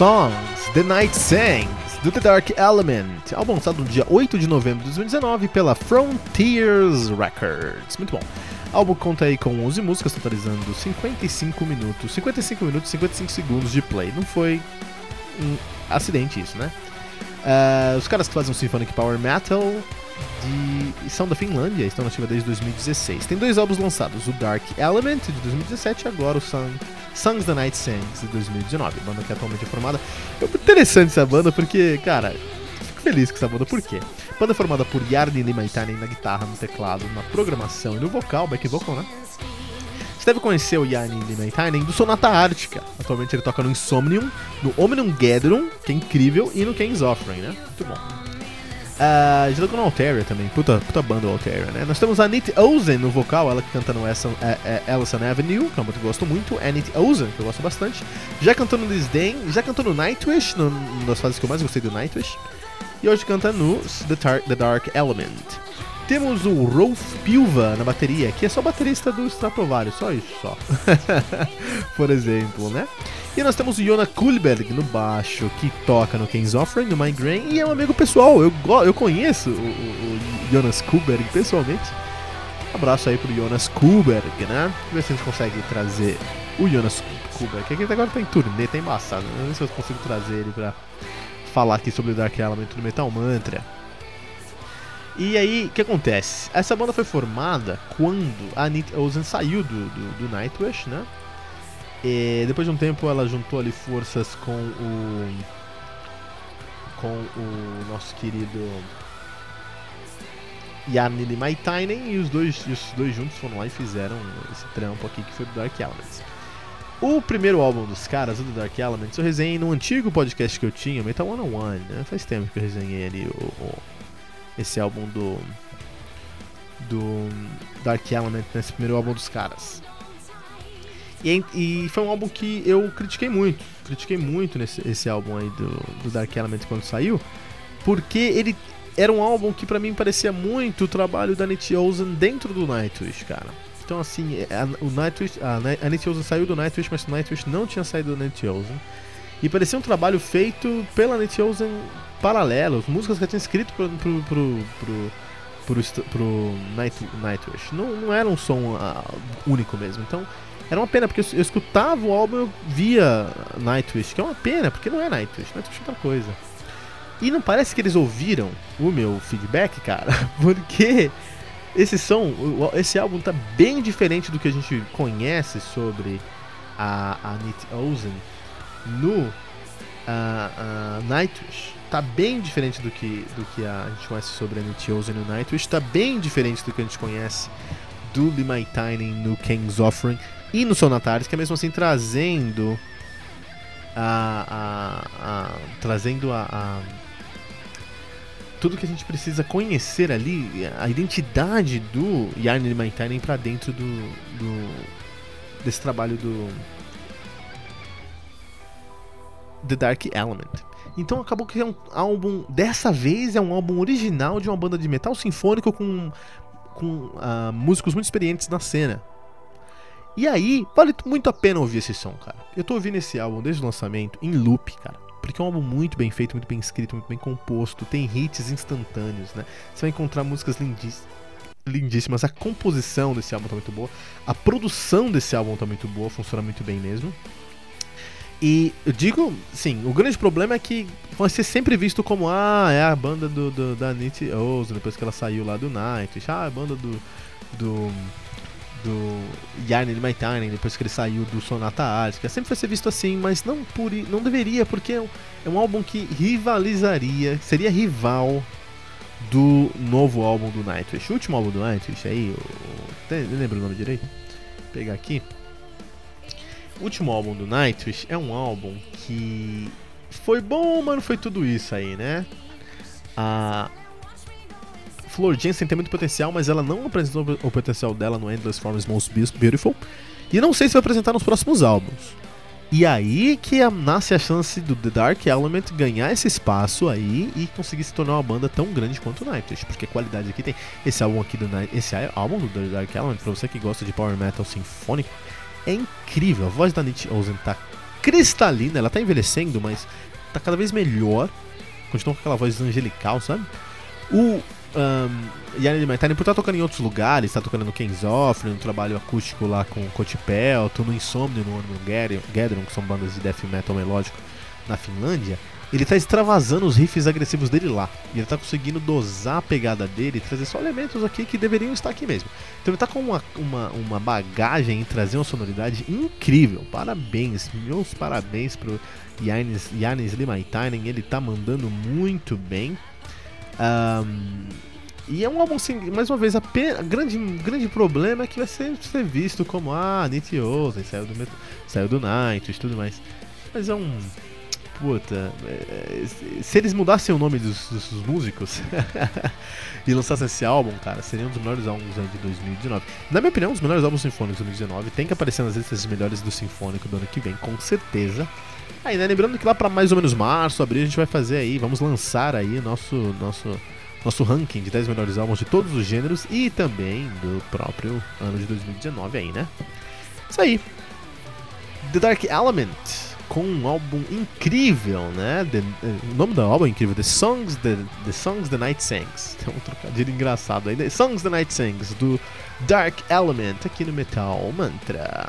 Songs, The Night Sings, do The Dark Element, álbum lançado no dia 8 de novembro de 2019 pela Frontiers Records. Muito bom. O álbum conta aí com 11 músicas, totalizando 55 minutos, 55 minutos e 55 segundos de play. Não foi um acidente isso, né? Uh, os caras que fazem o Symphonic Power Metal de... são da Finlândia, estão nativa desde 2016. Tem dois álbuns lançados, o Dark Element de 2017 e agora o Sun Songs the Night Sings de 2019, banda que é atualmente é formada. É interessante essa banda porque, cara, fico feliz com essa banda, por quê? Banda formada por Yarni Limaitanen na guitarra, no teclado, na programação e no vocal, back vocal, né? Você deve conhecer o Yarni Limaitanen do Sonata Ártica. Atualmente ele toca no Insomnium, no Omnium Gatherum, que é incrível, e no King's Offering, né? Muito bom. Uh, já tocou no Altaria também, puta, puta banda do Altaria, né? Nós temos a Nit Ozen no vocal, ela que canta no Ellison, é, é, Avenue, que é uma que eu gosto muito, a Nit Ozen, que eu gosto bastante. Já cantou no Disdain, já cantou no Nightwish, no, uma das fases que eu mais gostei do Nightwish. E hoje canta no The, Tar The Dark Element. Temos o Rolf Pilva na bateria, que é só baterista do Strapovário, só isso, só. Por exemplo, né? E nós temos o Jona Kulberg no baixo, que toca no King's Offering, no Migraine, e é um amigo pessoal. Eu, eu conheço o, o, o Jonas Kulberg pessoalmente. Abraço aí pro Jonas Kulberg, né? Vamos ver se a gente consegue trazer o Jonas Kulberg, que agora tá em turnê, tá embaçado. Não sei se eu consigo trazer ele pra falar aqui sobre o Dark Element do Metal Mantra. E aí, o que acontece? Essa banda foi formada quando a Anit Ozen saiu do, do, do Nightwish, né? E depois de um tempo ela juntou ali forças com o com o nosso querido Yarnili Maitainen e os dois, os dois juntos foram lá e fizeram esse trampo aqui que foi do Dark Elements. O primeiro álbum dos caras, o do Dark Elements, eu resenhei no antigo podcast que eu tinha, Metal One on One, né? Faz tempo que eu resenhei ali o, o, esse álbum do do Dark Element, nesse primeiro álbum dos caras. E, e, foi um álbum que eu critiquei muito. Critiquei muito nesse esse álbum aí do, do Dark Element quando saiu. Porque ele era um álbum que para mim parecia muito o trabalho da Nick Ozen dentro do Nightwish, cara. Então assim, é, a, o Nightwish, a, a Nick Ozen saiu do Nightwish, mas o Nightwish não tinha saído do Nick Ozen. E parecia um trabalho feito pela Nick Ozen paralelo, músicas que ela tinha escrito pro, pro, pro, pro pro, pro Night, Nightwish. Não, não era um som uh, único mesmo. Então, era uma pena, porque eu, escutava o álbum eu via Nightwish, que é uma pena, porque não é Nightwish, Nightwish é outra coisa. E não parece que eles ouviram o meu feedback, cara, porque esse som, esse álbum tá bem diferente do que a gente conhece sobre a, a Nit Ozen no uh, uh, Nightwish. Tá bem diferente do que, do que a gente conhece sobre a Nityozen no Nightwish, tá bem diferente do que a gente conhece do Limaitainen no King's Offering e no Sonataris, que é mesmo assim trazendo a, a, a trazendo a, a, tudo que a gente precisa conhecer ali, a identidade do Yarn Limaitainen para dentro do, do desse trabalho do The Dark Element. Então acabou que é um álbum, dessa vez é um álbum original de uma banda de metal sinfônico com, com uh, músicos muito experientes na cena. E aí, vale muito a pena ouvir esse som, cara. Eu tô ouvindo esse álbum desde o lançamento em loop, cara. Porque é um álbum muito bem feito, muito bem escrito, muito bem composto, tem hits instantâneos, né? Você vai encontrar músicas lindíssimas lindíssimas. A composição desse álbum tá muito boa. A produção desse álbum tá muito boa, funciona muito bem mesmo. E eu digo, sim, o grande problema é que vai ser sempre visto como, ah, é a banda do, do da Nitty Oz, depois que ela saiu lá do Night, ah, é a banda do. do. Do Yarn My Tiny, depois que ele saiu do Sonata Ártica. Sempre vai ser visto assim, mas não por não deveria, porque é um, é um álbum que rivalizaria, seria rival do novo álbum do Nightwish. O último álbum do Nightwish aí, o, lembra o nome direito? Vou pegar aqui. O último álbum do Nightwish é um álbum que foi bom, mas não foi tudo isso aí, né? A Flor Jensen tem muito potencial, mas ela não apresentou o potencial dela no Endless Forms Most Beautiful. E não sei se vai apresentar nos próximos álbuns. E aí que nasce a chance do The Dark Element ganhar esse espaço aí e conseguir se tornar uma banda tão grande quanto o Nightwish, porque a qualidade aqui tem esse álbum aqui do Night, esse álbum do The Dark Element, pra você que gosta de power metal sinfônico, é incrível. A voz da Nietzsche Olsen tá cristalina, ela tá envelhecendo, mas tá cada vez melhor. Continua com aquela voz angelical, sabe? O um, Maitani, por estar tá tocando em outros lugares, tá tocando no Off, no trabalho acústico lá com Kotipelto, no Insomnio, no Gathering, que são bandas de death metal melódico na Finlândia, ele tá extravasando os riffs agressivos dele lá. E ele tá conseguindo dosar a pegada dele e trazer só elementos aqui que deveriam estar aqui mesmo. Então ele tá com uma, uma, uma bagagem em trazer uma sonoridade incrível. Parabéns, meus parabéns pro Yannis, Yannis Limaitainen. Ele tá mandando muito bem. Um, e é um álbum, assim, mais uma vez, pena, grande, grande problema é que vai ser, ser visto como, ah, Nitiosen, saiu do, saiu do Night e tudo mais. Mas é um puta, é, se eles mudassem o nome dos, dos músicos e lançassem esse álbum, cara, seria um dos melhores álbuns de 2019. Na minha opinião, um dos melhores álbuns sinfônicos de 2019. Tem que aparecer nas listas melhores do Sinfônico do ano que vem, com certeza. Aí, né, lembrando que lá para mais ou menos março, abril, a gente vai fazer aí, vamos lançar aí nosso nosso nosso ranking de 10 melhores álbuns de todos os gêneros e também do próprio ano de 2019 aí, né? Isso aí. The Dark Element com um álbum incrível, né? The, o nome do álbum é incrível, The Songs The, the Songs the Night Sings. Tem um trocadilho engraçado aí. The Songs the Night Sings do Dark Element aqui no Metal Mantra.